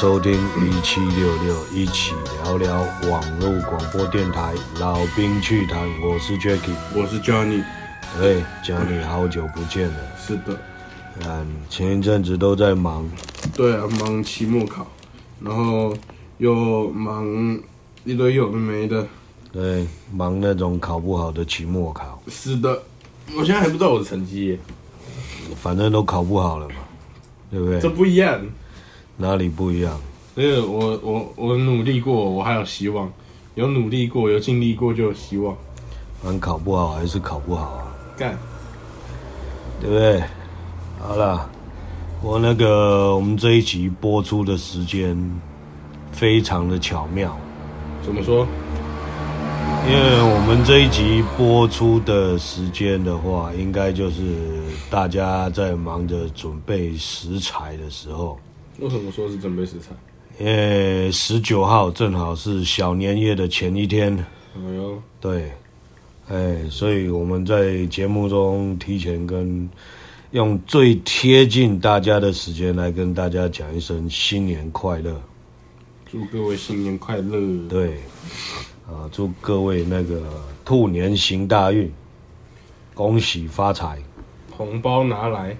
收听一七六六，一起聊聊网络广播电台老兵趣谈。我是 Jacky，我是 Johnny。哎，Johnny，好久不见了。是的，嗯，前一阵子都在忙。对啊，忙期末考，然后又忙一堆有的没的。对，忙那种考不好的期末考。是的，我现在还不知道我的成绩。反正都考不好了嘛，对不对？这不一样。哪里不一样？因为我我我努力过，我还有希望。有努力过，有尽力过，就有希望。反正考不好还是考不好啊。干，对不对？好了，我那个我们这一集播出的时间非常的巧妙。怎么说？因为我们这一集播出的时间的话，应该就是大家在忙着准备食材的时候。为什么说是准备食材？因为十九号正好是小年夜的前一天。哎呦，对，哎，所以我们在节目中提前跟用最贴近大家的时间来跟大家讲一声新年快乐，祝各位新年快乐。对，啊，祝各位那个兔年行大运，恭喜发财，红包拿来。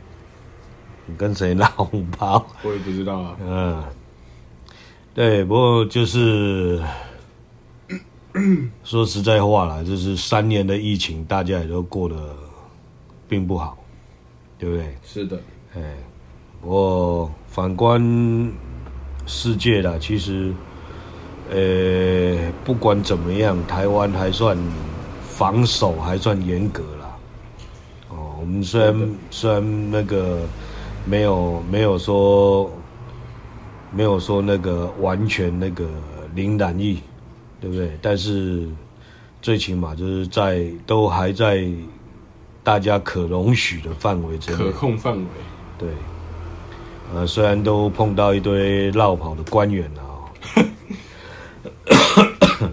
你跟谁拿红包？我也不知道啊。嗯，对，不过就是 说实在话啦，就是三年的疫情，大家也都过得并不好，对不对？是的。哎，不过反观世界啦，其实，呃，不管怎么样，台湾还算防守还算严格啦。哦，我们虽然虽然那个。没有没有说没有说那个完全那个零染疫，对不对？但是最起码就是在都还在大家可容许的范围之内，可控范围。对，呃，虽然都碰到一堆落跑的官员了啊，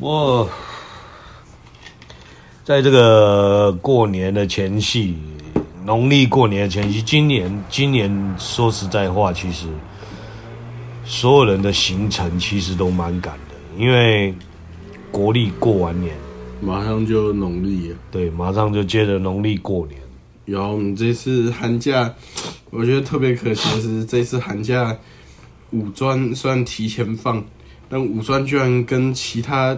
我。在这个过年的前夕，农历过年的前夕，今年今年说实在话，其实所有人的行程其实都蛮赶的，因为国历过完年，马上就农历了。对，马上就接着农历过年。然后我们这次寒假，我觉得特别可惜的是，这次寒假五专虽然提前放，但五专居然跟其他。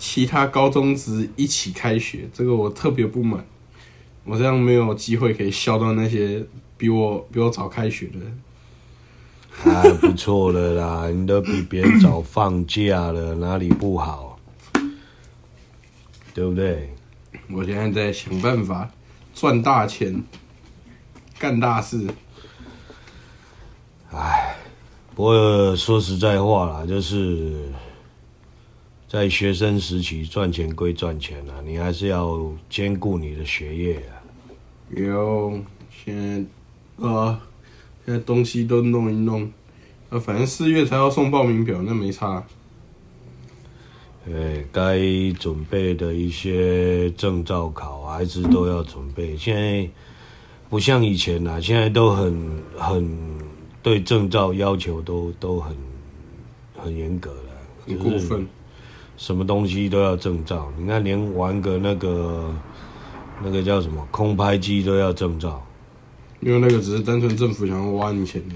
其他高中职一起开学，这个我特别不满。我这样没有机会可以笑到那些比我比我早开学的人。还不错了啦，你都比别人早放假了，哪里不好？对不对？我现在在想办法赚大钱，干大事。哎，不过说实在话啦，就是。在学生时期赚钱归赚钱啊，你还是要兼顾你的学业啊。有，现在啊，现在东西都弄一弄，啊，反正四月才要送报名表，那没差。对，该准备的一些证照考还是都要准备。现在不像以前啦，现在都很很对证照要求都都很很严格了，很过分。什么东西都要证照，你看连玩个那个那个叫什么空拍机都要证照，因为那个只是单纯政府想要挖你钱的，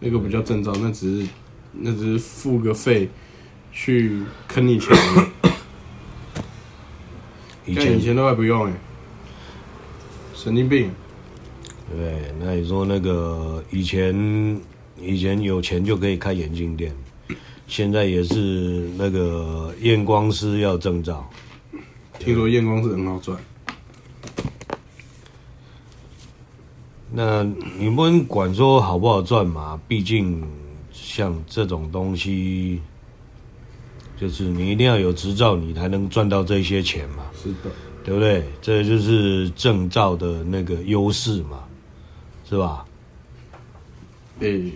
那个不叫证照，那只是那只是付个费去坑你钱。以前以前都还不用哎，神经病。对，那你说那个以前以前有钱就可以开眼镜店。现在也是那个验光师要证照，听说验光师很好赚。那你不能管说好不好赚嘛？毕竟像这种东西，就是你一定要有执照，你才能赚到这些钱嘛。是的，对不对？这就是证照的那个优势嘛，是吧？诶、欸，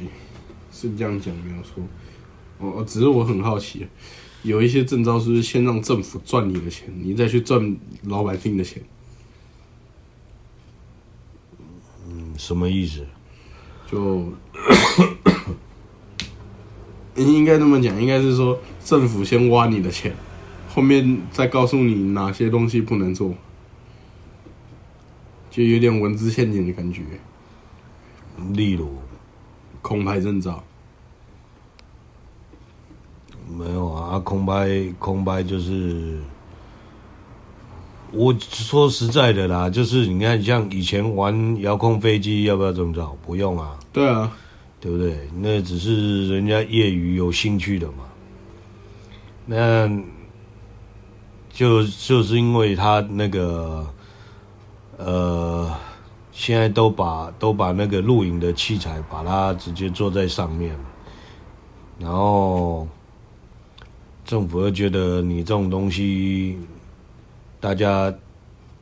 是这样讲没有错。哦，只是我很好奇，有一些证照是不是先让政府赚你的钱，你再去赚老百姓的钱？嗯，什么意思？就 应该这么讲，应该是说政府先挖你的钱，后面再告诉你哪些东西不能做，就有点文字陷阱的感觉。例如，空拍证照。没有啊，空拍空拍就是，我说实在的啦，就是你看，像以前玩遥控飞机，要不要证照？不用啊。对啊，对不对？那只是人家业余有兴趣的嘛。那就就是因为他那个，呃，现在都把都把那个录影的器材，把它直接做在上面，然后。政府会觉得你这种东西，大家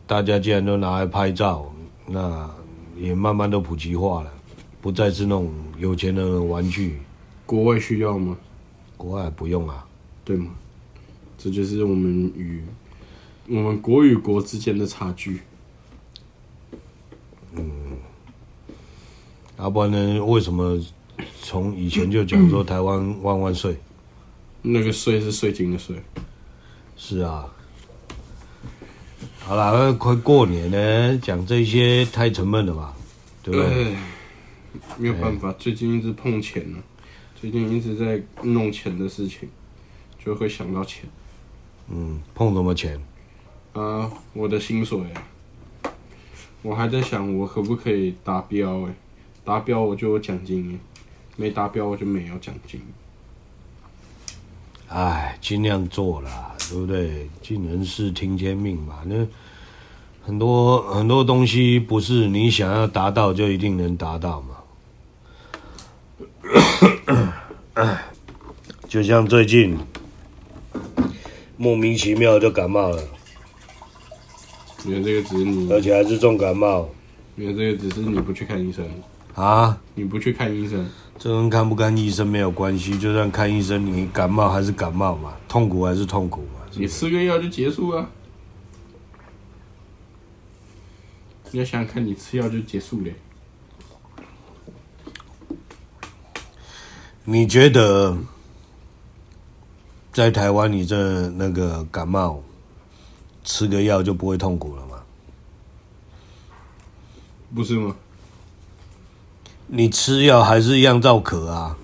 大家既然都拿来拍照，那也慢慢都普及化了，不再是那种有钱人的玩具。国外需要吗？国外不用啊，对吗？这就是我们与我们国与国之间的差距。嗯，要不然呢？为什么从以前就讲说台湾万万岁？那个税是税金的税，是啊。好了，快过年了，讲这些太沉闷了吧？对不对？没有办法，最近一直碰钱呢，最近一直在弄钱的事情，就会想到钱。嗯，碰什么钱？啊，我的薪水，我还在想我可不可以达标？哎，达标我就有奖金，没达标我就没有奖金。哎，尽量做啦，对不对？尽人事听天命嘛。那很多很多东西不是你想要达到就一定能达到嘛。就像最近莫名其妙就感冒了，因为这个只是你，而且还是重感冒。因为这个只是你不去看医生啊，你不去看医生。这跟看不看医生没有关系，就算看医生，你感冒还是感冒嘛，痛苦还是痛苦嘛。你吃个药就结束啊。你要想想看，你吃药就结束了。你觉得在台湾，你这那个感冒吃个药就不会痛苦了吗？不是吗？你吃药还是一样照咳啊，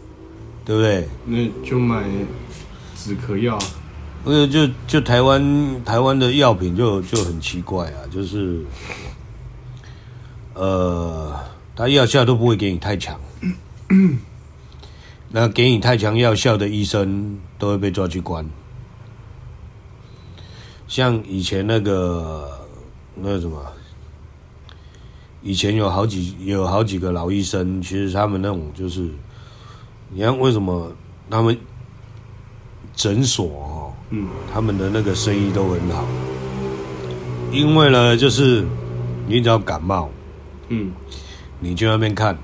对不对？那就买止咳药。不是，就就台湾台湾的药品就就很奇怪啊，就是，呃，他药效都不会给你太强，那给你太强药效的医生都会被抓去关。像以前那个那什么。以前有好几有好几个老医生，其实他们那种就是，你看为什么他们诊所哦，嗯，他们的那个生意都很好，因为呢，就是你只要感冒，嗯，你去那边看，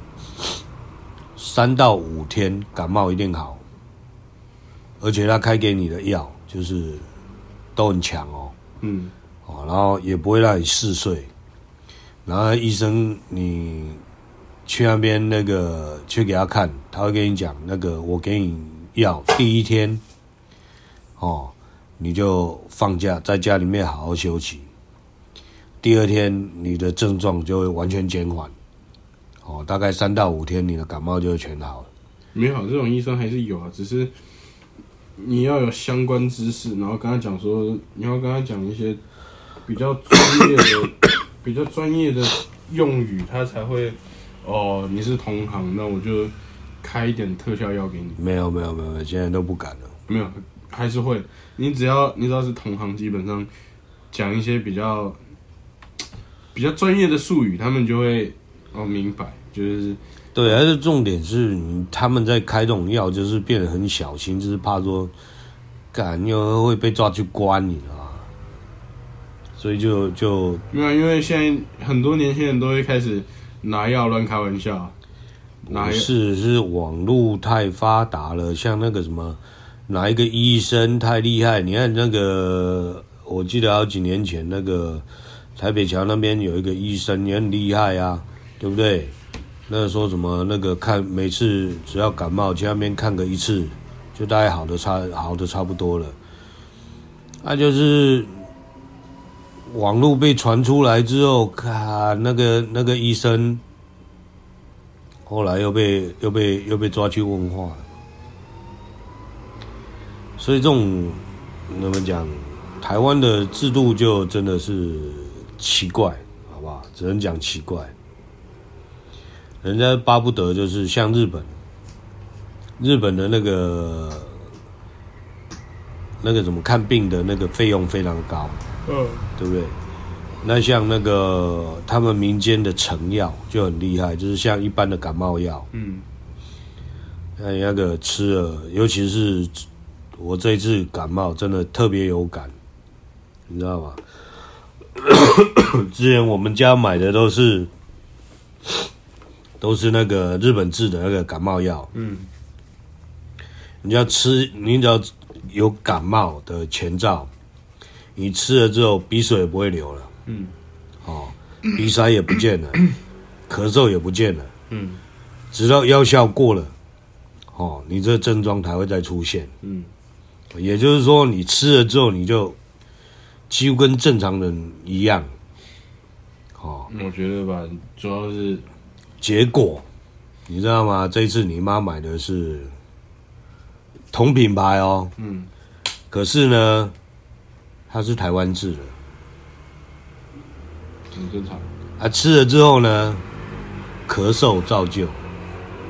三到五天感冒一定好，而且他开给你的药就是都很强哦，嗯，哦，然后也不会让你嗜睡。然后医生，你去那边那个去给他看，他会跟你讲那个我给你药，第一天哦，你就放假在家里面好好休息。第二天你的症状就会完全减缓，哦，大概三到五天你的感冒就会全好了。没有，这种医生还是有啊，只是你要有相关知识，然后跟他讲说，你要跟他讲一些比较专业的。比较专业的用语，他才会哦。你是同行，那我就开一点特效药给你。没有没有没有，现在都不敢了。没有，还是会。你只要你只要是同行，基本上讲一些比较比较专业的术语，他们就会哦明白。就是对，而且重点是他们在开这种药，就是变得很小心，就是怕说，干又会被抓去关你了。所以就就没有，因为现在很多年轻人都会开始拿药乱开玩笑。拿不是，是网络太发达了，像那个什么，哪一个医生太厉害？你看那个，我记得好几年前那个台北桥那边有一个医生也很厉害啊，对不对？那说什么那个看每次只要感冒去那边看个一次，就大概好的差好的差不多了。那、啊、就是网络被传出来之后，看那个那个医生，后来又被又被又被抓去问话。所以这种怎么讲？台湾的制度就真的是奇怪，好不好？只能讲奇怪。人家巴不得就是像日本，日本的那个那个怎么看病的那个费用非常高，嗯，对不对？那像那个他们民间的成药就很厉害，就是像一般的感冒药，嗯，那那个吃了，尤其是我这一次感冒，真的特别有感。你知道吗？之前我们家买的都是都是那个日本制的那个感冒药。嗯，你要吃，你只要有感冒的前兆，你吃了之后鼻水也不会流了。嗯，哦，鼻塞也不见了，咳嗽也不见了。嗯，直到药效过了，哦，你这症状才会再出现。嗯，也就是说，你吃了之后，你就。几乎跟正常人一样，哦，我觉得吧，主要是结果，你知道吗？这一次你妈买的是同品牌哦，嗯，可是呢，它是台湾制的，很正常。啊，吃了之后呢，咳嗽照旧，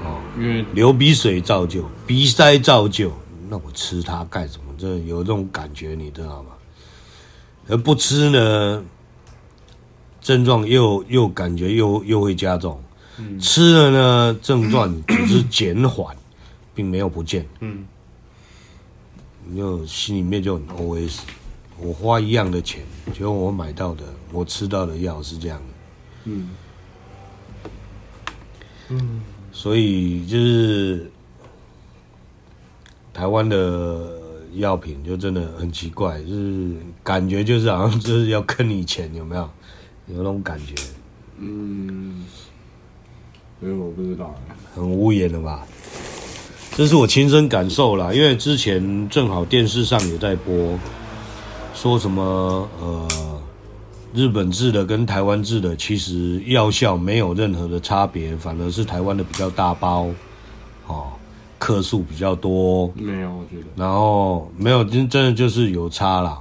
哦，因为流鼻水照旧，鼻塞照旧，那我吃它干什么？这有这种感觉，你知道吗？而不吃呢，症状又又感觉又又会加重。嗯、吃了呢，症状只是减缓，并没有不见。嗯，你就心里面就很 OS：我花一样的钱，结果我买到的，我吃到的药是这样的。嗯，嗯，所以就是台湾的。药品就真的很奇怪，就是感觉就是好像就是要坑你钱，有没有？有那种感觉？嗯，所以我不知道，很无言的吧？这是我亲身感受啦，因为之前正好电视上有在播，说什么呃，日本制的跟台湾制的其实药效没有任何的差别，反而是台湾的比较大包，哦。克数比较多，没有，我觉得，然后没有，真真的就是有差啦。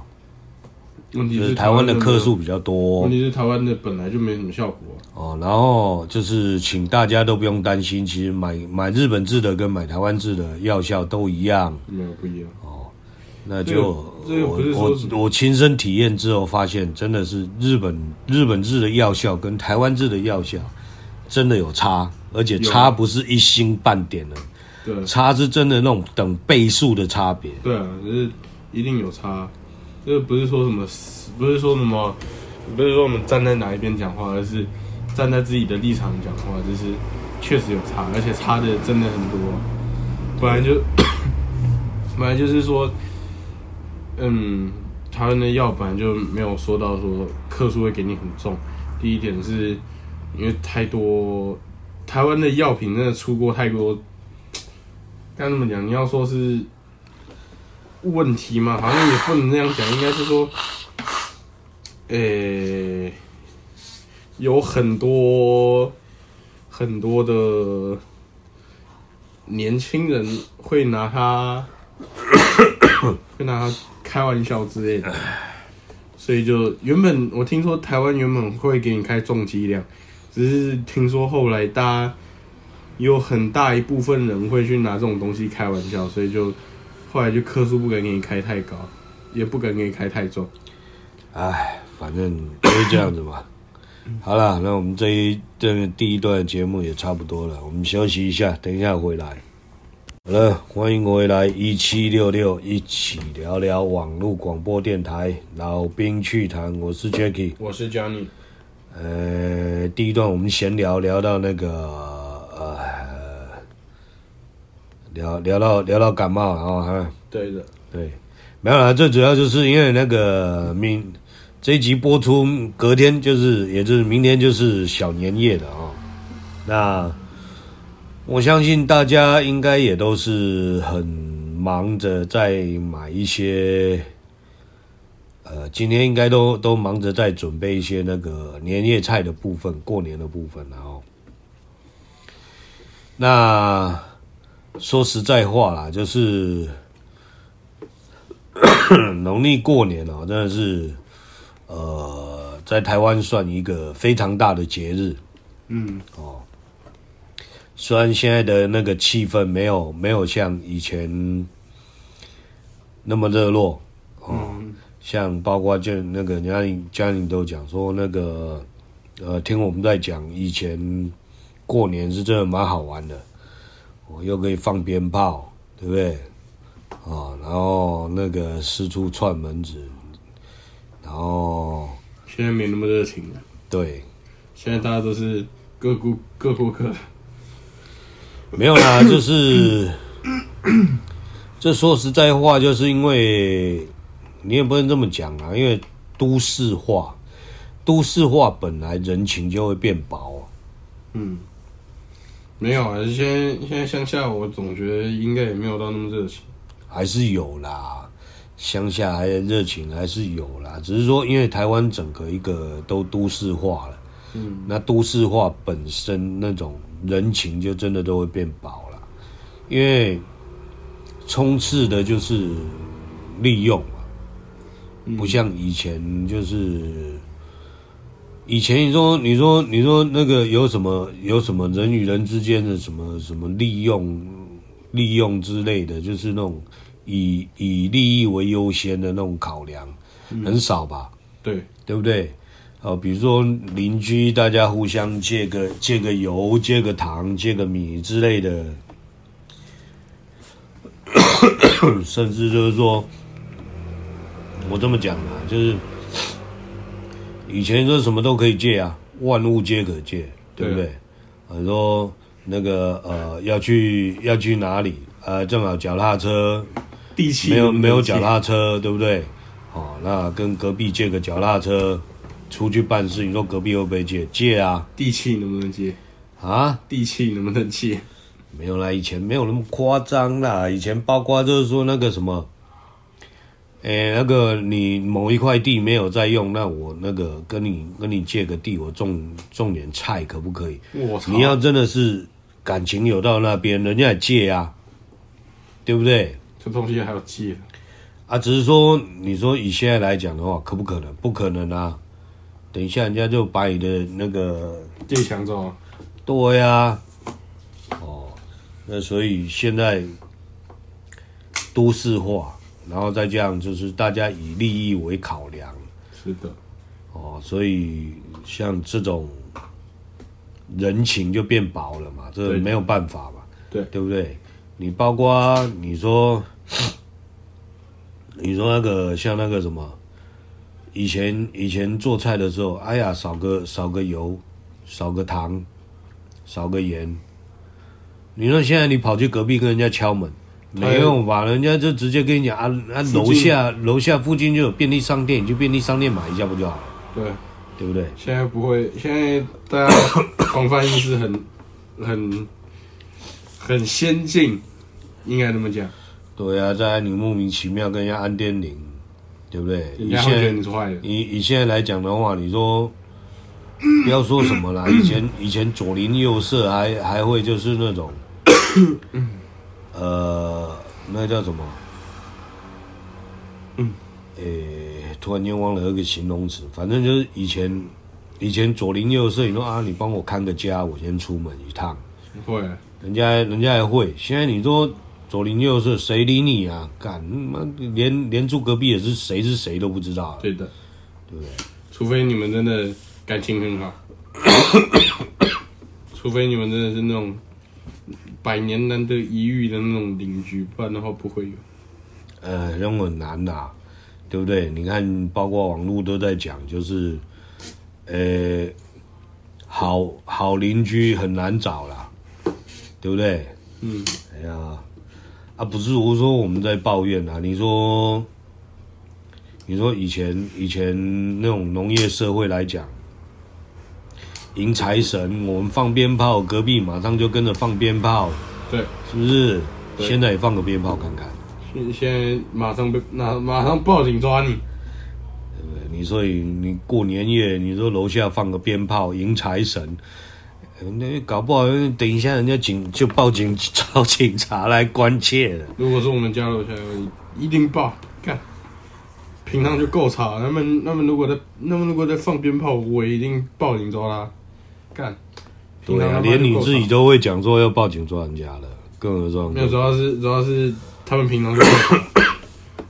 问题是台湾的克数比较多，问题是台湾的本来就没什么效果啊。哦，然后就是请大家都不用担心，其实买买日本制的跟买台湾制的药效都一样，没有不一样。哦，那就我我我亲身体验之后发现，真的是日本日本制的药效跟台湾制的药效真的有差，而且差不是一星半点的。对，差是真的那种等倍数的差别。对啊，就是一定有差，这个不是说什么，不是说什么，不是说我们站在哪一边讲话，而是站在自己的立场讲话，就是确实有差，而且差的真的很多。本来就，本来就是说，嗯，台湾的药本来就没有说到说克数会给你很重。第一点是因为太多台湾的药品真的出过太多。该怎么讲？你要说是问题嘛，好像也不能那样讲，应该是说，诶、有很多很多的年轻人会拿他 会拿它开玩笑之类的，所以就原本我听说台湾原本会给你开重剂量，只是听说后来大家。有很大一部分人会去拿这种东西开玩笑，所以就后来就克数不敢给你开太高，也不敢给你开太重。哎，反正就是这样子嘛。好了，那我们这一这第一段节目也差不多了，我们休息一下，等一下回来。好了，欢迎回来一七六六，一起聊聊网络广播电台老兵趣谈，我是 Jacky，我是 Johnny。呃，第一段我们闲聊聊到那个。呃，聊聊到聊到感冒，然后哈，对的，对，没有啦，最主要就是因为那个明这一集播出隔天就是，也就是明天就是小年夜的啊、哦。那我相信大家应该也都是很忙着在买一些，呃，今天应该都都忙着在准备一些那个年夜菜的部分，过年的部分，然后，那说实在话啦，就是 农历过年哦，真的是，呃，在台湾算一个非常大的节日，嗯，哦。虽然现在的那个气氛没有没有像以前那么热络哦，嗯、像包括就那个家里家里都讲说那个呃，听我们在讲以前过年是真的蛮好玩的，我又可以放鞭炮，对不对？啊、哦，然后那个四处串门子，然后现在没那么热情了。对，现在大家都是各顾各顾各的。没有啦，就是 这说实在话，就是因为你也不能这么讲啊，因为都市化，都市化本来人情就会变薄。嗯，没有啊，现在现在乡下，我总觉得应该也没有到那么热情，还是有啦，乡下还热情还是有啦，只是说因为台湾整个一个都都市化了，嗯，那都市化本身那种。人情就真的都会变薄了，因为充斥的就是利用嘛，不像以前就是以前你说你说你说那个有什么有什么人与人之间的什么什么利用利用之类的，就是那种以以利益为优先的那种考量，很少吧？对，对不对？哦，比如说邻居，大家互相借个借个油、借个糖、借个米之类的，甚至就是说，我这么讲啊，就是以前说什么都可以借啊，万物皆可借，对不对？很多、啊、那个呃要去要去哪里，呃正好脚踏车，地没有没有脚踏车，对不对？哦，那跟隔壁借个脚踏车。出去办事，你说隔壁会不会借？借啊！地契能不能借？啊？地契能不能借？没有啦，以前没有那么夸张啦。以前包括就是说那个什么，诶、欸，那个你某一块地没有在用，那我那个跟你跟你借个地，我种种点菜可不可以？我操！你要真的是感情有到那边，人家也借啊，对不对？这东西还要借啊？只是说，你说以现在来讲的话，可不可能？不可能啊！等一下，人家就把你的那个地抢走。对呀、啊，哦，那所以现在都市化，然后再这样，就是大家以利益为考量。是的。哦，所以像这种人情就变薄了嘛，这没有办法嘛。对。对不对？你包括你说，你说那个像那个什么。以前以前做菜的时候，哎呀，少个少个油，少个糖，少个盐。你说现在你跑去隔壁跟人家敲门，没用吧？人家就直接跟你讲啊啊，楼下楼下附近就有便利商店，你去便利商店买一下不就好了？对，对不对？现在不会，现在大家防范意识很很很先进，应该这么讲。对啊，在你莫名其妙跟人家按电铃。对不对？以现在以以现在来讲的话，你说不要说什么啦，以前以前左邻右舍还还会就是那种，呃，那叫什么？嗯，诶，突然间忘了那个形容词，反正就是以前以前左邻右舍，你说啊，你帮我看个家，我先出门一趟。会，人家人家还会。现在你说。左邻右舍谁理你啊？干妈连连住隔壁也是谁是谁都不知道。对的，对不对？除非你们真的感情很好，除非你们真的是那种百年难得一遇的那种邻居，不然的话不会有。呃，那种很难呐，对不对？你看，包括网络都在讲，就是，呃，好好邻居很难找啦，对不对？嗯，哎呀。啊，不是我说我们在抱怨啊！你说，你说以前以前那种农业社会来讲，迎财神，我们放鞭炮，隔壁马上就跟着放鞭炮，对，是不是？现在也放个鞭炮看看。现现在马上被那马上报警抓你，对不对？你说你过年夜，你说楼下放个鞭炮迎财神，那搞不好等一下人家警就报警找警察来关切了。如果是我们家楼下，一定报。干，平常就够吵，他们他们如果在他们如果在放鞭炮，我一定报警抓他。干，对啊，连你自己都会讲说要报警抓人家了，更何况没有，主要是主要是他们平常。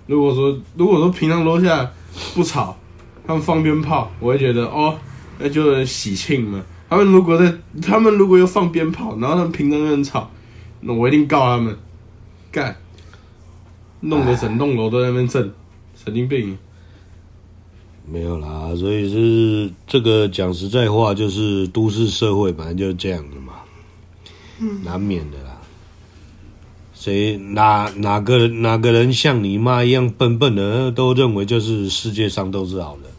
如果说如果说平常楼下不吵，他们放鞭炮，我会觉得哦，那就喜庆嘛。他们如果在他们如果又放鞭炮，然后他们平常又很吵，那我一定告他们，干。弄得整栋楼都在那边震，神经病！没有啦，所以是这个讲实在话，就是都市社会本来就是这样的嘛，嗯、难免的啦。谁哪哪个哪个人像你妈一样笨笨的，都认为就是世界上都是好人，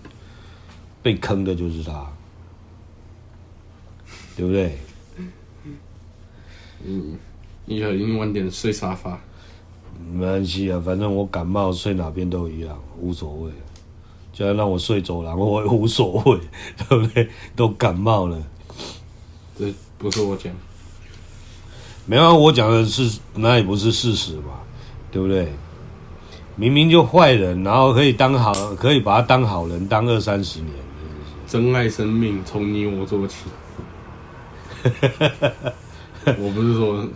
被坑的就是他，对不对？嗯，你要一定晚点睡沙发。没关系啊，反正我感冒睡哪边都一样，无所谓。就要让我睡走廊，我也 无所谓，对不对？都感冒了，这不是我讲，没有，我讲的是那也不是事实嘛，对不对？明明就坏人，然后可以当好，可以把他当好人，当二三十年。珍爱生命，从你我做起。我不是说。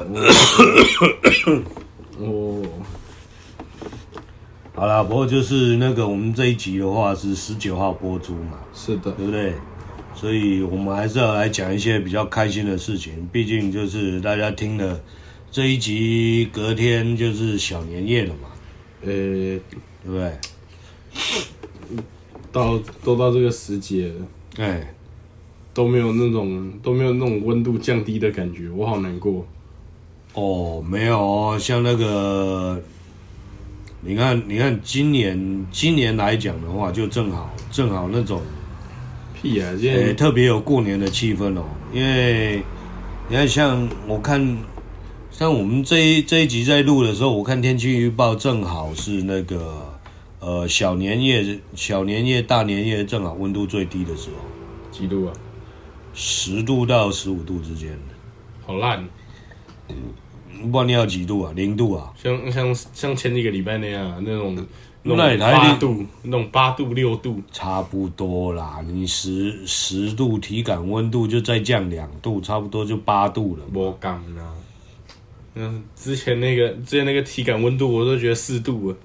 我 哦，好了，不过就是那个我们这一集的话是十九号播出嘛，是的，对不对？所以我们还是要来讲一些比较开心的事情，毕竟就是大家听了这一集，隔天就是小年夜了嘛，呃、欸，对不对？到都到这个时节了，哎、欸，都没有那种都没有那种温度降低的感觉，我好难过。哦，没有哦，像那个，你看，你看，今年今年来讲的话，就正好正好那种，屁啊，诶、欸，特别有过年的气氛哦。因为你看，像我看，像我们这一这一集在录的时候，我看天气预报，正好是那个呃小年夜、小年夜、大年夜，正好温度最低的时候，几度啊？十度到十五度之间，好烂。不管你要几度啊？零度啊？像像像前几个礼拜那样，那种那种八度，那种八度六度，差不多啦。你十十度体感温度就再降两度，差不多就八度了。我讲啊，嗯，之前那个之前那个体感温度，我都觉得四度了。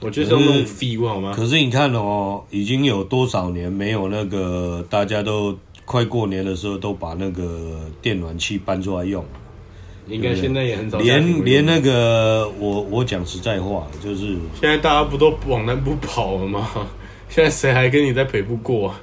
我觉得那种 feel 好吗？可是你看哦，已经有多少年没有那个大家都。快过年的时候，都把那个电暖气搬出来用。应该现在也很早。连连那个，我我讲实在话，就是现在大家不都往南部跑了吗？现在谁还跟你在北部过？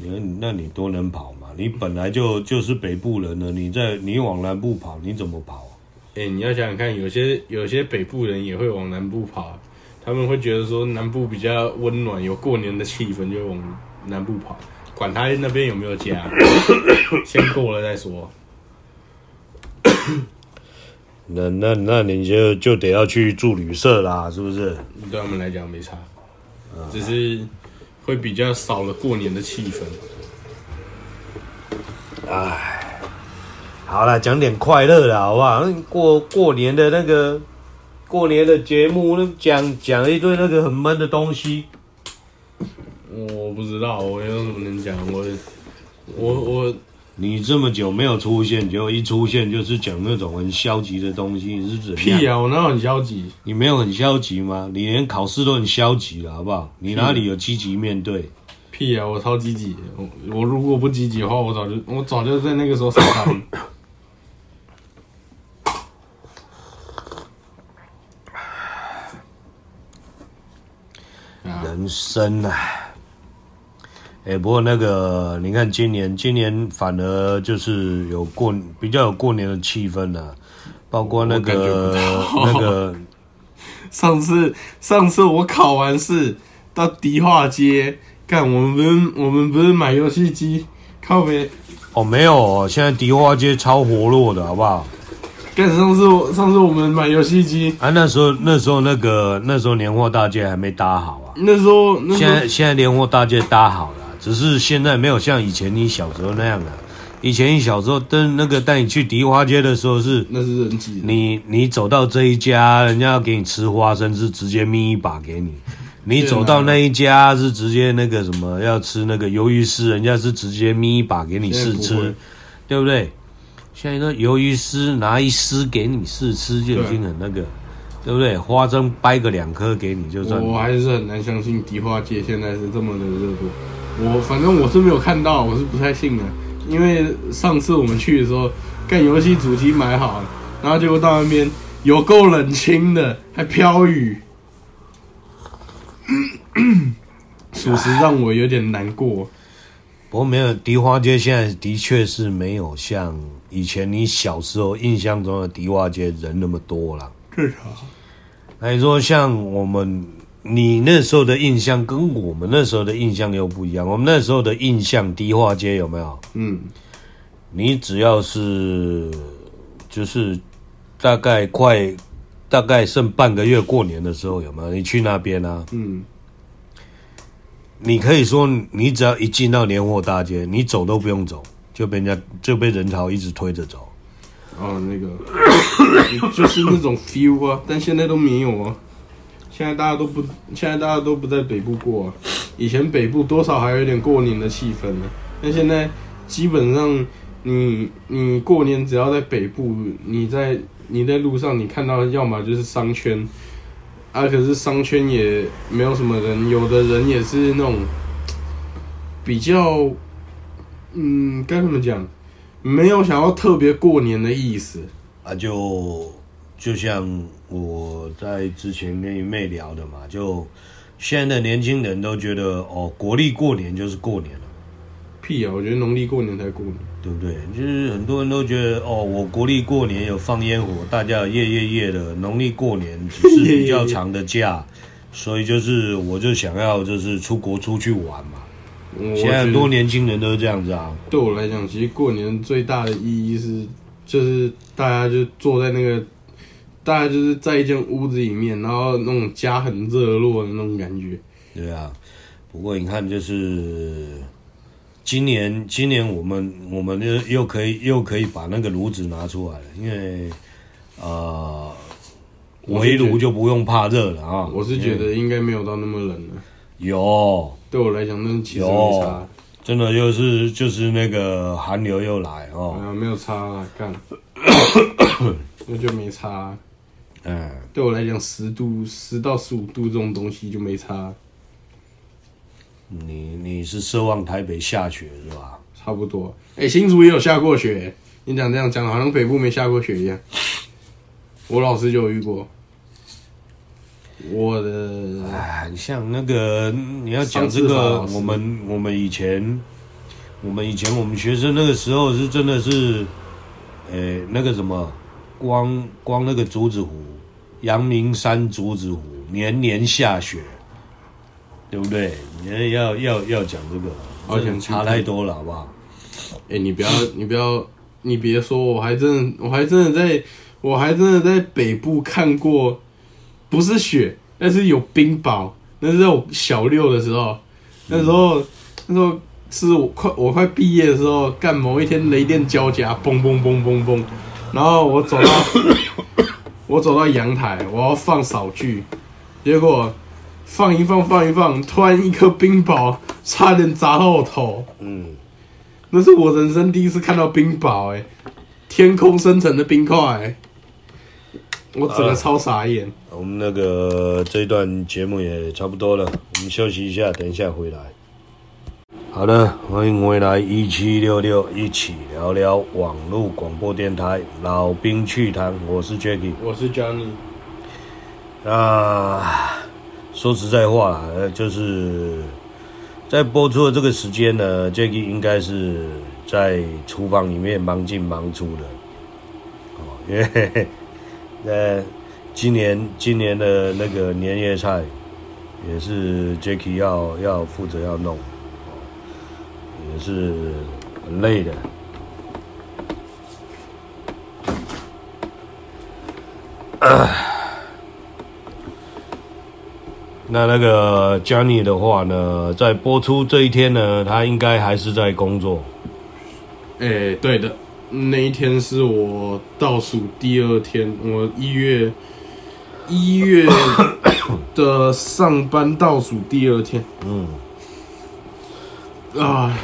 你那你多能跑嘛？你本来就就是北部人了，你在你往南部跑，你怎么跑？哎、欸，你要想想看，有些有些北部人也会往南部跑，他们会觉得说南部比较温暖，有过年的气氛，就往。南部跑，管他那边有没有家，先过了再说。那那那你就就得要去住旅社啦，是不是？对他们来讲没差，只是会比较少了过年的气氛。哎，好了，讲点快乐的好不好？过过年的那个过年的节目，那讲讲一堆那个很闷的东西。我不知道，我有什么能讲？我，我，我，你这么久没有出现，结果一出现就是讲那种很消极的东西，你是怎么样？屁啊！我哪有很消极？你没有很消极吗？你连考试都很消极了，好不好？你哪里有积极面对？屁啊！我超积极。我我如果不积极的话，我早就我早就在那个时候上班。人生啊！哎、欸，不过那个，你看今年，今年反而就是有过比较有过年的气氛呢、啊，包括那个那个，上次上次我考完试到迪化街，干干，我们不是我们不是买游戏机，靠北。哦，没有哦，现在迪化街超活络的，好不好？干，上次我上次我们买游戏机啊，那时候那时候那个那时候年货大街还没搭好啊。那时候，那时候现在现在年货大街搭好了，只是现在没有像以前你小时候那样了。以前你小时候登那个带你去迪花街的时候是，那是人挤。你你走到这一家，人家要给你吃花生，是直接咪一把给你。你走到那一家是直接那个什么要吃那个鱿鱼丝，人家是直接咪一把给你试吃，对不对？现在说鱿鱼丝拿一丝给你试吃就已经很那个，对，不对？花生掰个两颗给你就算。我还是很难相信迪化街现在是这么的热度。我反正我是没有看到，我是不太信的，因为上次我们去的时候，干游戏主机买好了，然后结果到那边有够冷清的，还飘雨。属实让我有点难过。不过没有迪花街，现在的确是没有像以前你小时候印象中的迪花街人那么多了。是啊。那你说像我们你那时候的印象跟我们那时候的印象又不一样。我们那时候的印象，迪化街有没有？嗯。你只要是就是大概快。大概剩半个月过年的时候有没有？你去那边啊？嗯，你可以说，你只要一进到年货大街，你走都不用走，就被人家就被人潮一直推着走。哦，那个 就是那种 feel 啊，但现在都没有啊。现在大家都不，现在大家都不在北部过啊。以前北部多少还有点过年的气氛呢，但现在基本上你你过年只要在北部，你在。你在路上，你看到要么就是商圈，啊，可是商圈也没有什么人，有的人也是那种比较，嗯，该怎么讲，没有想要特别过年的意思啊，就就像我在之前跟你妹聊的嘛，就现在的年轻人都觉得哦，国历过年就是过年了，屁啊，我觉得农历过年才过年。对不对？就是很多人都觉得哦，我国历过年有放烟火，大家有夜夜夜的。农历过年只是比较长的假，所以就是我就想要就是出国出去玩嘛。现在很多年轻人都是这样子啊。对我来讲，其实过年最大的意义是，就是大家就坐在那个，大家就是在一间屋子里面，然后那种家很热络的那种感觉。对啊，不过你看就是。今年，今年我们我们又又可以又可以把那个炉子拿出来了，因为呃，围炉就不用怕热了啊。我是觉得应该没有到那么冷了。有，对我来讲，那其实没差。真的就是就是那个寒流又来哦。啊，没有差啊，干，那就没差。嗯，对我来讲，十度十到十五度这种东西就没差。你你是奢望台北下雪是吧？差不多。哎、欸，新竹也有下过雪。你讲这样讲，好像北部没下过雪一样。我老师就有遇过。我的，哎，像那个你要讲这个，我们我们以前，我们以前我们学生那个时候是真的是，哎、欸，那个什么，光光那个竹子湖，阳明山竹子湖，年年下雪。对不对？你要要要讲这个，好像差太多了，好不好？哎、欸，你不要，你不要，你别说，我还真的，我还真的在，我还真的在北部看过，不是雪，但是有冰雹。那是在我小六的时候，那时候，嗯、那时候是我快我快毕业的时候，干某一天雷电交加，嘣嘣嘣嘣嘣，然后我走到，我走到阳台，我要放扫具，结果。放一放，放一放，突然一颗冰雹差点砸到我头。嗯，那是我人生第一次看到冰雹，哎，天空生成的冰块，欸，我整个超傻眼。呃，我们那个这一段节目也差不多了，我们休息一下，等一下回来。好的，欢迎回来一七六六，一起聊聊网络广播电台老兵趣谈，我是 Jacky，我是 Johnny。啊。说实在话，呃，就是在播出的这个时间呢，Jacky 应该是在厨房里面忙进忙出的，哦，因为呃，今年今年的那个年夜菜，也是 Jacky 要要负责要弄，也是很累的。那那个 Johnny 的话呢，在播出这一天呢，他应该还是在工作。哎、对的，那一天是我倒数第二天，我一月一月的上班倒数第二天。嗯，啊，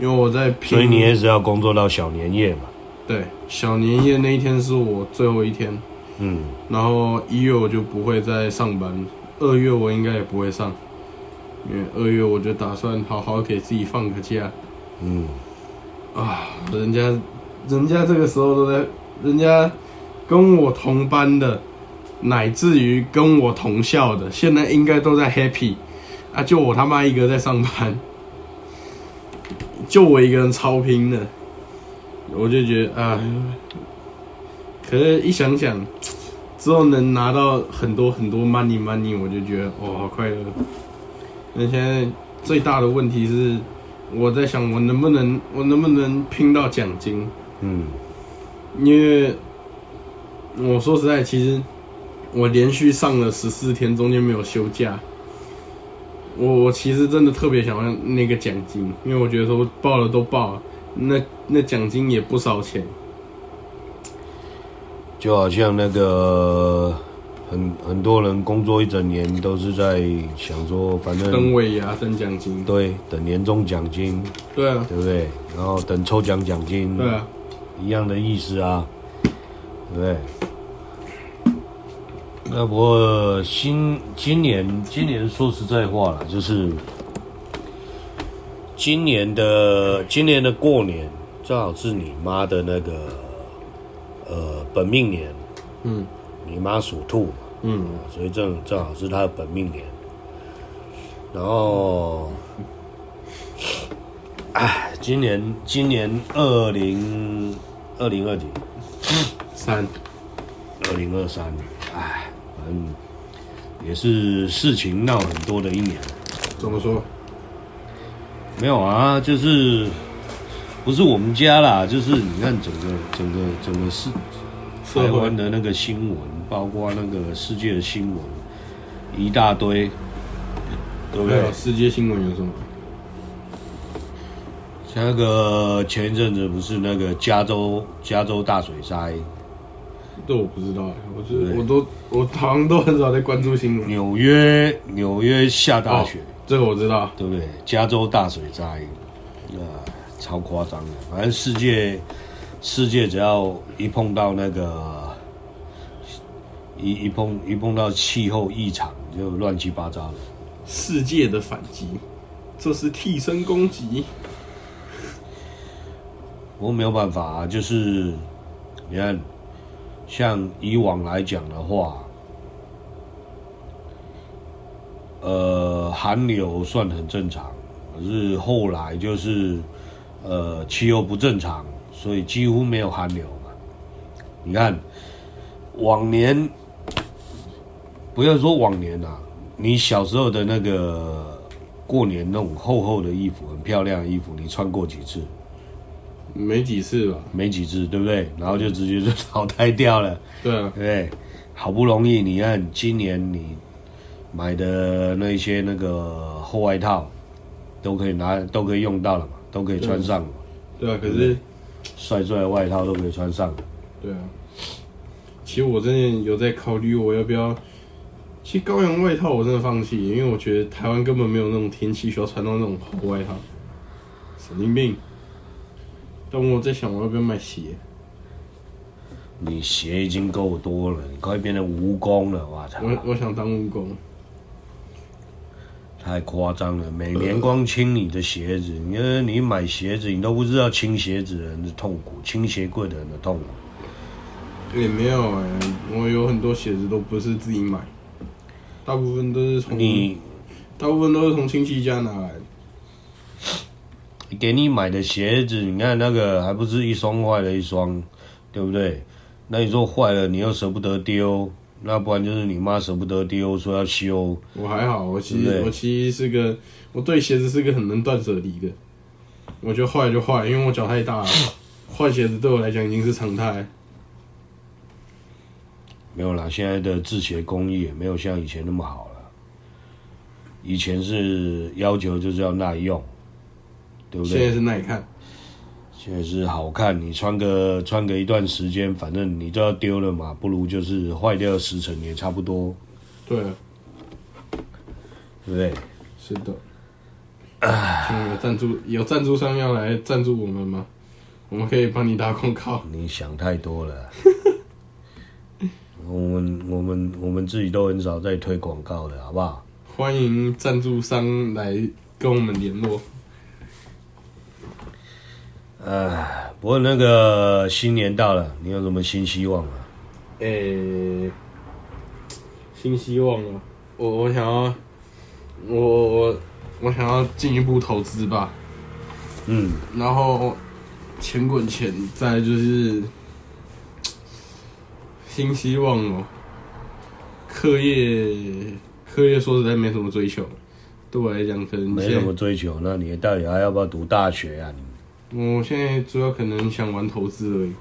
因为我在拼，所以你也是要工作到小年夜嘛？对，小年夜那一天是我最后一天。嗯，然后一月我就不会再上班，二月我应该也不会上，因为二月我就打算好好给自己放个假。嗯，啊，人家，人家这个时候都在，人家跟我同班的，乃至于跟我同校的，现在应该都在 happy，啊，就我他妈一个在上班，就我一个人超拼的，我就觉得啊。可是，一想想之后能拿到很多很多 money money，我就觉得哦，好快乐。那现在最大的问题是，我在想我能不能我能不能拼到奖金？嗯，因为我说实在，其实我连续上了十四天，中间没有休假。我我其实真的特别想要那个奖金，因为我觉得说报了都报了，那那奖金也不少钱。就好像那个很很多人工作一整年都是在想说，反正等尾牙、等奖金，对，等年终奖金，对啊，对不对？然后等抽奖奖金，对啊，一样的意思啊，对不对？那不过新今年今年说实在话了，就是今年的今年的过年正好是你妈的那个。呃，本命年，嗯，你妈属兔嘛，嗯，所以正正好是她的本命年。然后，哎，今年今年二零二零二几？三，二零二三，哎，反正也是事情闹很多的一年。怎么说？没有啊，就是。不是我们家啦，就是你看整个整个整个世台湾的那个新闻，包括那个世界的新闻，一大堆，对不对？世界新闻有什么？像那个前一阵子不是那个加州加州大水灾？这我不知道，我是我都我好像都很少在关注新闻。纽约纽约下大雪，哦，这个我知道，对不对？加州大水灾，啊。超夸张的，反正世界，世界只要一碰到那个，一一碰一碰到气候异常，就乱七八糟的。世界的反击，这是替身攻击。我没有办法啊，就是你看，像以往来讲的话，呃，寒流算很正常，可是后来就是。呃，气候不正常，所以几乎没有寒流嘛。你看，往年不要说往年啊，你小时候的那个过年那种厚厚的衣服，很漂亮的衣服，你穿过几次？没几次吧？没几次，对不对？然后就直接就淘汰掉了。对啊，对不对？好不容易，你看今年你买的那些那个厚外套，都可以拿，都可以用到了嘛。都可以穿上，对啊，可是帅帅的外套都可以穿上，对啊。其实我真的有在考虑我要不要，其实高阳外套我真的放弃，因为我觉得台湾根本没有那种天气需要穿到那种厚外套，神经病。但我在想我要不要买鞋？你鞋已经够多了，你快变成蜈蚣了，我操！我我想当蜈蚣。太夸张了！每年光清你的鞋子，因为你买鞋子，你都不知道清鞋子的人的痛苦，清鞋柜的人的痛苦。也没有哎、欸，我有很多鞋子都不是自己买，大部分都是从你，大部分都是从亲戚家拿来的。给你买的鞋子，你看那个还不是一双坏了一双，对不对？那你说坏了，你又舍不得丢，那不然就是你妈舍不得丢，说要修。我还好，我其实我其实是个，我对鞋子是个很能断舍离的。我觉得坏就坏，因为我脚太大了，换鞋子对我来讲已经是常态。没有啦，现在的制鞋工艺也没有像以前那么好了。以前是要求就是要耐用，对不对？现在是耐看。现在是好看，你穿个穿个一段时间，反正你都要丢了嘛，不如就是坏掉十成也差不多。对，对不对？是的。啊，有赞助有赞助商要来赞助我们吗？我们可以帮你打广告。你想太多了。我们我们我们自己都很少在推广告的，好不好？欢迎赞助商来跟我们联络。哎，不过那个新年到了，你有什么新希望啊？诶、欸，新希望啊！我我想要，我我我想要进一步投资吧。嗯，然后钱滚钱，再就是新希望哦。课业课业说实在没什么追求，对我来讲可能没什么追求。那你到底还要不要读大学啊？你？我现在主要可能想玩投资而已，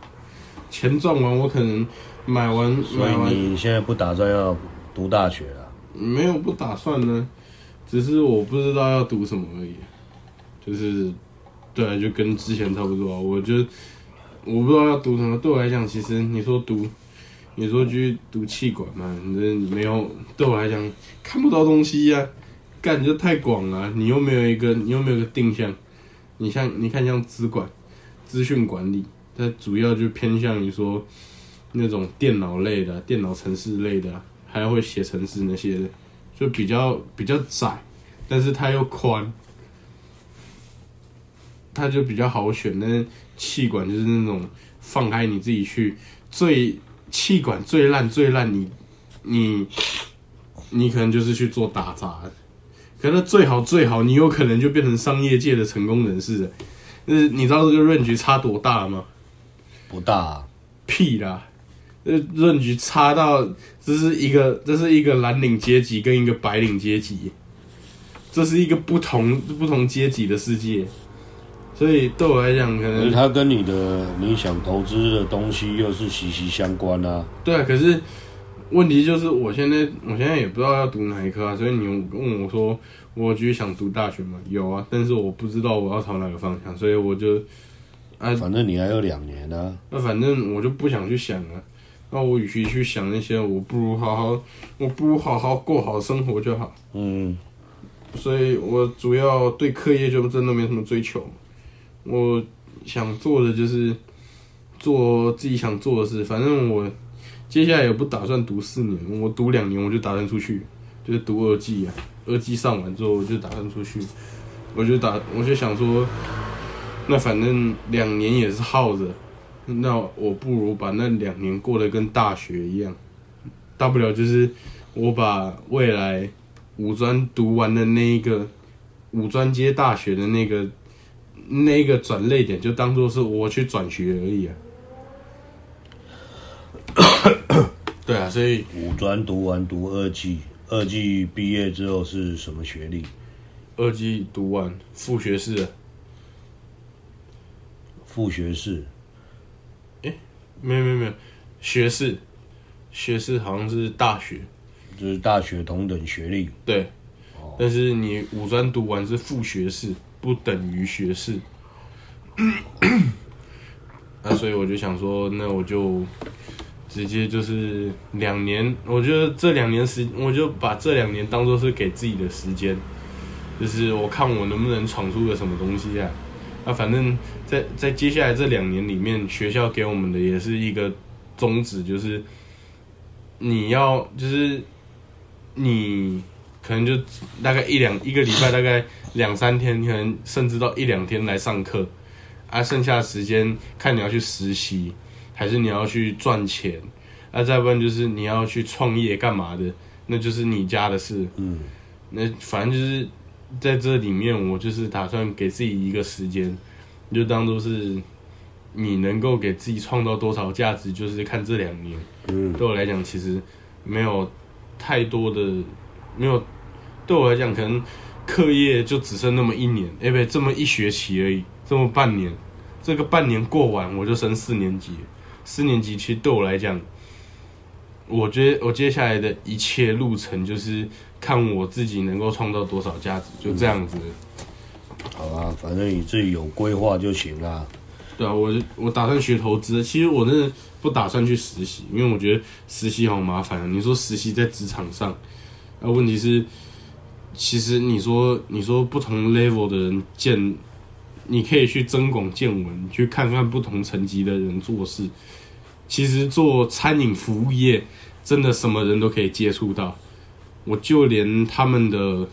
钱赚完我可能买完。所以你现在不打算要读大学了？没有不打算呢，只是我不知道要读什么而已。就是，对啊，就跟之前差不多。我就我不知道要读什么。对我来讲，其实你说读，你说去读气管嘛，你这没有。对我来讲，看不到东西呀、啊，干就太广了。你又没有一个，你又没有个定向。你像你看像资管、资讯管理，它主要就偏向于说那种电脑类的、电脑程式类的，还会写程式那些的，就比较比较窄，但是它又宽，它就比较好选。那气管就是那种放开你自己去，最气管最烂最烂，你你你可能就是去做打杂。可是最好最好，你有可能就变成商业界的成功人士了。就是你知道这个 range 差多大吗？不大啊，屁啦！这 range 差到这是一个这是一个蓝领阶级跟一个白领阶级，这是一个不同不同阶级的世界。所以对我来讲，可能它跟你的你想投资的东西又是息息相关啊。对啊，可是。问题就是，我现在我现在也不知道要读哪一科啊，所以你问我说，我继续想读大学吗？有啊，但是我不知道我要朝哪个方向，所以我就，啊，反正你还有两年呢、啊。那反正我就不想去想了。那我与其去想那些，我不如好好，我不如好好过好生活就好。嗯。所以我主要对课业就真的没什么追求。我想做的就是做自己想做的事，反正我。接下来也不打算读四年，我读两年我就打算出去，就是读二技啊。二技上完之后我就打算出去，我就打我就想说，那反正两年也是耗着，那我不如把那两年过得跟大学一样，大不了就是我把未来五专读完的那一个五专接大学的那个那个转类点，就当做是我去转学而已啊。对啊，所以五专读完读二技，二技毕业之后是什么学历？二技读完副学士。副学士？哎、欸，没有没有没有，学士，学士好像是大学，就是大学同等学历。对，哦、但是你五专读完是副学士，不等于学士。那所以我就想说，那我就。直接就是两年，我觉得这两年时，我就把这两年当做是给自己的时间，就是我看我能不能闯出个什么东西啊。那反正在在接下来这两年里面，学校给我们的也是一个宗旨，就是你要就是你可能就大概一两一个礼拜，大概两三天，可能甚至到一两天来上课，啊，剩下的时间看你要去实习。还是你要去赚钱，那再不然就是你要去创业干嘛的，那就是你家的事。嗯，那反正就是在这里面，我就是打算给自己一个时间，就当做是你能够给自己创造多少价值，就是看这两年。嗯，对我来讲，其实没有太多的，没有对我来讲，可能课业就只剩那么一年，哎，不对，这么一学期而已，这么半年，这个半年过完，我就升四年级。四年级其实对我来讲，我觉得我接下来的一切路程就是看我自己能够创造多少价值，就这样子。好吧，反正你自己有规划就行啦。对啊，我我打算学投资。其实我真的不打算去实习，因为我觉得实习好麻烦啊。你说实习在职场上，啊，问题是，其实你说你说不同 level 的人见，你可以去增广见闻，去看看不同层级的人做事。其实做餐饮服务业，真的什么人都可以接触到。我就连他们的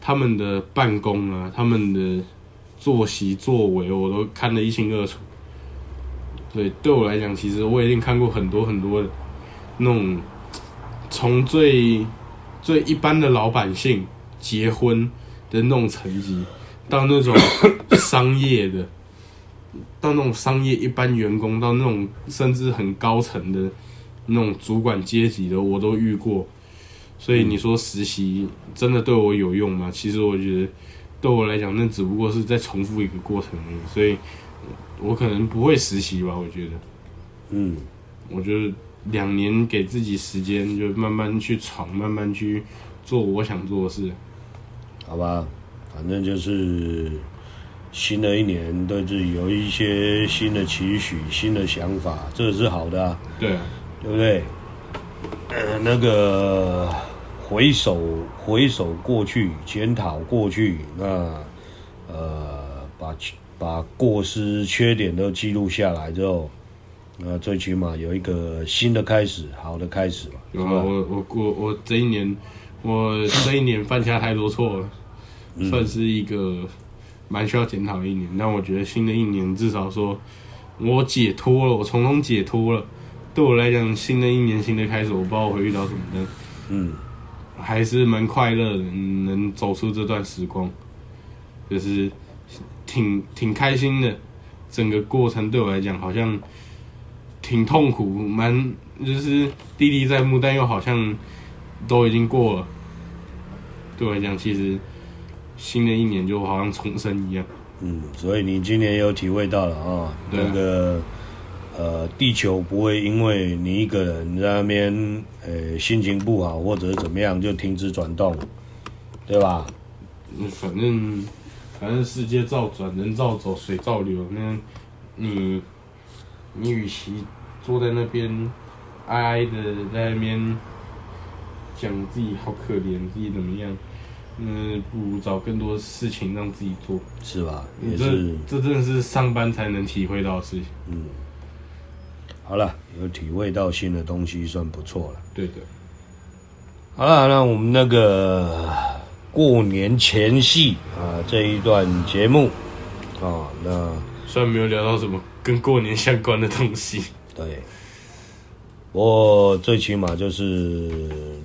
他们的办公啊，他们的。作息作为我都看得一清二楚，对，对我来讲，其实我已经看过很多很多那种从最最一般的老百姓结婚的那种层级，到那种商业的，到那种商业一般员工，到那种甚至很高层的那种主管阶级的，我都遇过。所以你说实习真的对我有用吗？其实我觉得。对我来讲，那只不过是在重复一个过程而已，所以我可能不会实习吧。我觉得，嗯，我觉得两年给自己时间，就慢慢去闯，慢慢去做我想做的事。好吧，反正就是新的一年，对自己有一些新的期许、新的想法，这是好的啊。对啊，对不对？呃，那个。回首回首过去，检讨过去，那呃，把把过失、缺点都记录下来之后，那最起码有一个新的开始，好的开始吧。有啊，我我我我这一年，我这一年犯下太多错了，嗯、算是一个蛮需要检讨的一年。但我觉得新的一年，至少说我解脱了，我从中解脱了。对我来讲，新的一年，新的开始，我不知道我会遇到什么的。嗯。还是蛮快乐的，能走出这段时光，就是挺挺开心的。整个过程对我来讲好像挺痛苦，蛮就是历历在目，但又好像都已经过了。对我来讲，其实新的一年就好像重生一样。嗯，所以你今年有体会到了啊，对那个。呃，地球不会因为你一个人在那边，呃，心情不好或者是怎么样就停止转动，对吧？嗯，反正反正世界照转，人照走，水照流。那，你你与其坐在那边哀哀的在那边讲自己好可怜，自己怎么样，嗯，不如找更多事情让自己做，是吧？也是，这这真的是上班才能体会到的事情。嗯。好了，有体会到新的东西，算不错了。对的。好了，那我们那个过年前夕啊，这一段节目啊，那虽然没有聊到什么跟过年相关的东西，对。不过最起码就是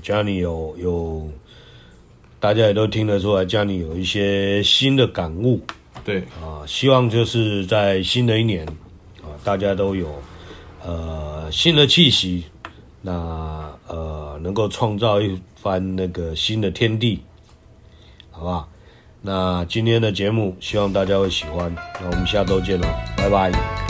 家里有有，大家也都听得出来，家里有一些新的感悟。对啊，希望就是在新的一年啊，大家都有。呃，新的气息，那呃，能够创造一番那个新的天地，好不好？那今天的节目，希望大家会喜欢。那我们下周见喽，拜拜。